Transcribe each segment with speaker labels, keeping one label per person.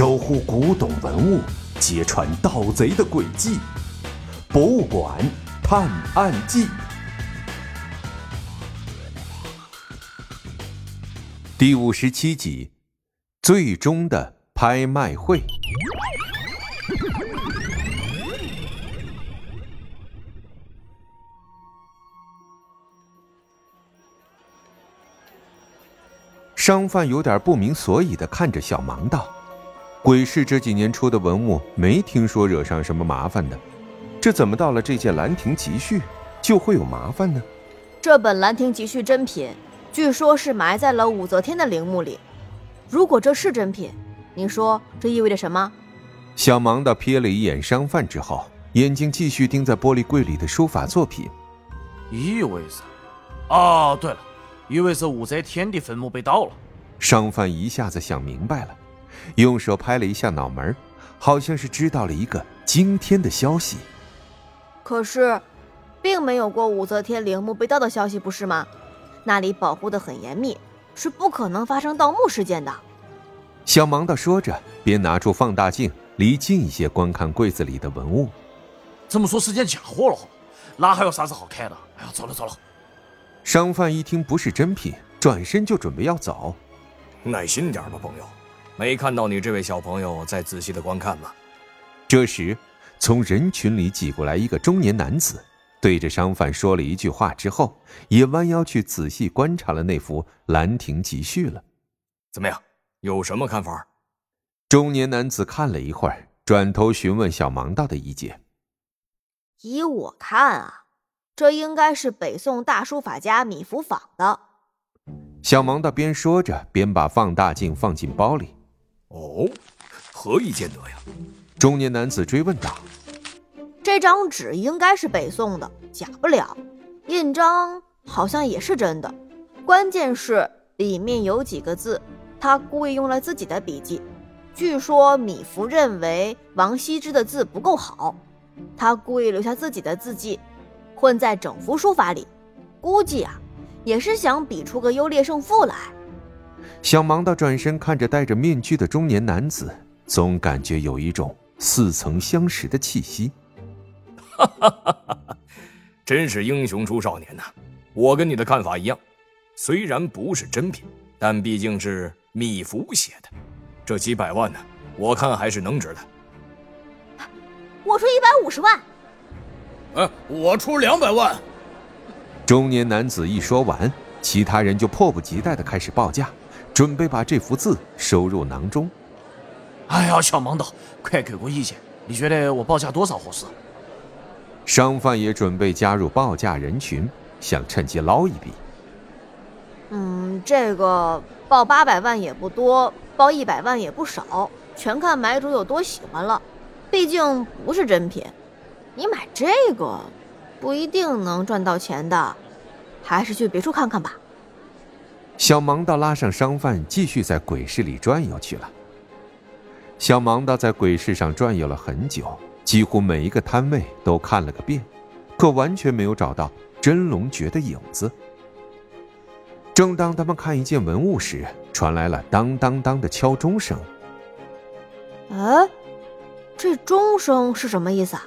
Speaker 1: 守护古董文物，揭穿盗贼的诡计，《博物馆探案记》第五十七集：最终的拍卖会。商贩有点不明所以的看着小芒道：“鬼市这几年出的文物，没听说惹上什么麻烦的，这怎么到了这件《兰亭集序》就会有麻烦呢？”
Speaker 2: 这本《兰亭集序》真品，据说是埋在了武则天的陵墓里。如果这是真品，你说这意味着什么？
Speaker 1: 小芒道瞥了一眼商贩之后，眼睛继续盯在玻璃柜里的书法作品。
Speaker 3: 意味着……哦，对了。以为是武则天的坟墓被盗了，
Speaker 1: 商贩一下子想明白了，用手拍了一下脑门，好像是知道了一个惊天的消息。
Speaker 2: 可是，并没有过武则天陵墓被盗的消息，不是吗？那里保护的很严密，是不可能发生盗墓事件的。
Speaker 1: 小盲道说着，边拿出放大镜，离近一些观看柜子里的文物。
Speaker 3: 这么说是件假货了，那还有啥子好看的？哎呀，走了走了。
Speaker 1: 商贩一听不是真品，转身就准备要走。
Speaker 4: 耐心点吧，朋友，没看到你这位小朋友在仔细的观看吗？
Speaker 1: 这时，从人群里挤过来一个中年男子，对着商贩说了一句话之后，也弯腰去仔细观察了那幅《兰亭集序》了。
Speaker 4: 怎么样，有什么看法？
Speaker 1: 中年男子看了一会儿，转头询问小盲道的意见。
Speaker 2: 依我看啊。这应该是北宋大书法家米芾仿的。
Speaker 1: 小盲道边说着边把放大镜放进包里。
Speaker 4: 哦，何以见得呀？
Speaker 1: 中年男子追问道。
Speaker 2: 这张纸应该是北宋的，假不了。印章好像也是真的。关键是里面有几个字，他故意用了自己的笔迹。据说米芾认为王羲之的字不够好，他故意留下自己的字迹。混在整幅书法里，估计啊，也是想比出个优劣胜负来。
Speaker 1: 小芒道转身看着戴着面具的中年男子，总感觉有一种似曾相识的气息。
Speaker 4: 哈哈哈哈哈！真是英雄出少年呐！我跟你的看法一样，虽然不是真品，但毕竟是米芾写的，这几百万呢，我看还是能值的。
Speaker 2: 我出一百五十万。
Speaker 5: 哎，我出两百万。
Speaker 1: 中年男子一说完，其他人就迫不及待的开始报价，准备把这幅字收入囊中。
Speaker 3: 哎呀，小盲道，快给个意见，你觉得我报价多少合适？
Speaker 1: 商贩也准备加入报价人群，想趁机捞一笔。
Speaker 2: 嗯，这个报八百万也不多，报一百万也不少，全看买主有多喜欢了。毕竟不是真品。你买这个不一定能赚到钱的，还是去别处看看吧。
Speaker 1: 小盲道拉上商贩，继续在鬼市里转悠去了。小盲道在鬼市上转悠了很久，几乎每一个摊位都看了个遍，可完全没有找到真龙诀的影子。正当他们看一件文物时，传来了当当当的敲钟声。
Speaker 2: 哎，这钟声是什么意思啊？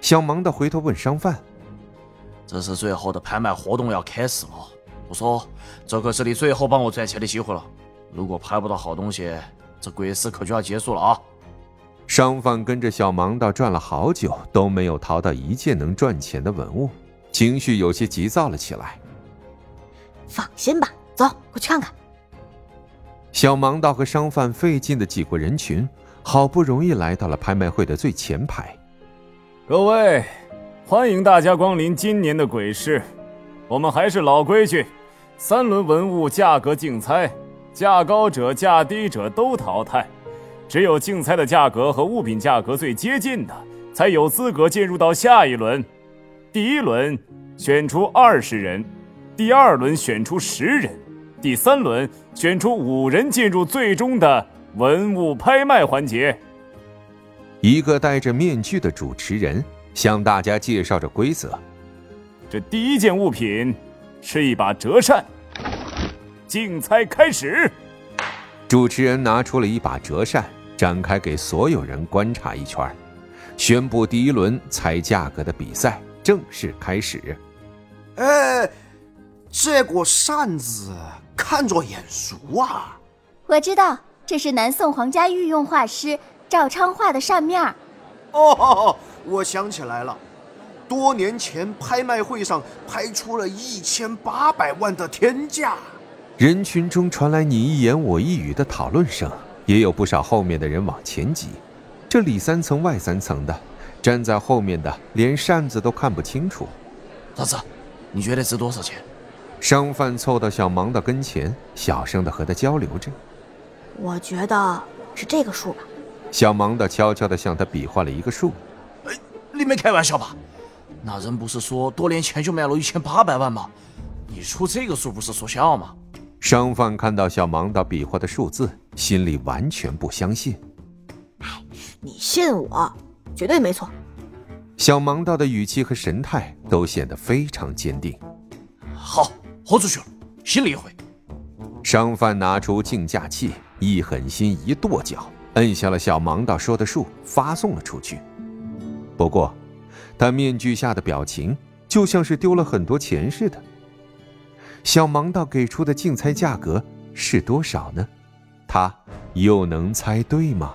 Speaker 1: 小忙的回头问商贩：“
Speaker 3: 这是最后的拍卖活动要开始了，我说这可是你最后帮我赚钱的机会了。如果拍不到好东西，这鬼市可就要结束了啊！”
Speaker 1: 商贩跟着小盲道转了好久，都没有淘到一件能赚钱的文物，情绪有些急躁了起来。
Speaker 2: 放心吧，走，过去看看。
Speaker 1: 小盲道和商贩费劲的挤过人群，好不容易来到了拍卖会的最前排。
Speaker 6: 各位，欢迎大家光临今年的鬼市。我们还是老规矩，三轮文物价格竞猜，价高者、价低者都淘汰，只有竞猜的价格和物品价格最接近的，才有资格进入到下一轮。第一轮选出二十人，第二轮选出十人，第三轮选出五人进入最终的文物拍卖环节。
Speaker 1: 一个戴着面具的主持人向大家介绍着规则。
Speaker 6: 这第一件物品是一把折扇，竞猜开始。
Speaker 1: 主持人拿出了一把折扇，展开给所有人观察一圈，宣布第一轮猜价格的比赛正式开始。
Speaker 7: 哎，这个扇子看着眼熟啊！
Speaker 8: 我知道，这是南宋皇家御用画师赵昌画的扇面。
Speaker 7: 哦，我想起来了，多年前拍卖会上拍出了一千八百万的天价。
Speaker 1: 人群中传来你一言我一语的讨论声，也有不少后面的人往前挤。这里三层外三层的，站在后面的连扇子都看不清楚。
Speaker 3: 大子，你觉得值多少钱？
Speaker 1: 商贩凑到小盲的跟前，小声的和他交流着。
Speaker 2: 我觉得是这个数吧。
Speaker 1: 小盲道悄悄地向他比划了一个数。
Speaker 3: 哎，你没开玩笑吧？那人不是说多年前就卖了一千八百万吗？你出这个数不是说笑吗？
Speaker 1: 商贩看到小盲道比划的数字，心里完全不相信。
Speaker 2: 哎，你信我，绝对没错。
Speaker 1: 小盲道的语气和神态都显得非常坚定。
Speaker 3: 好，豁出去了，心里一回。
Speaker 1: 商贩拿出竞价器，一狠心一跺脚，摁下了小盲道说的数，发送了出去。不过，他面具下的表情就像是丢了很多钱似的。小盲道给出的竞猜价格是多少呢？他又能猜对吗？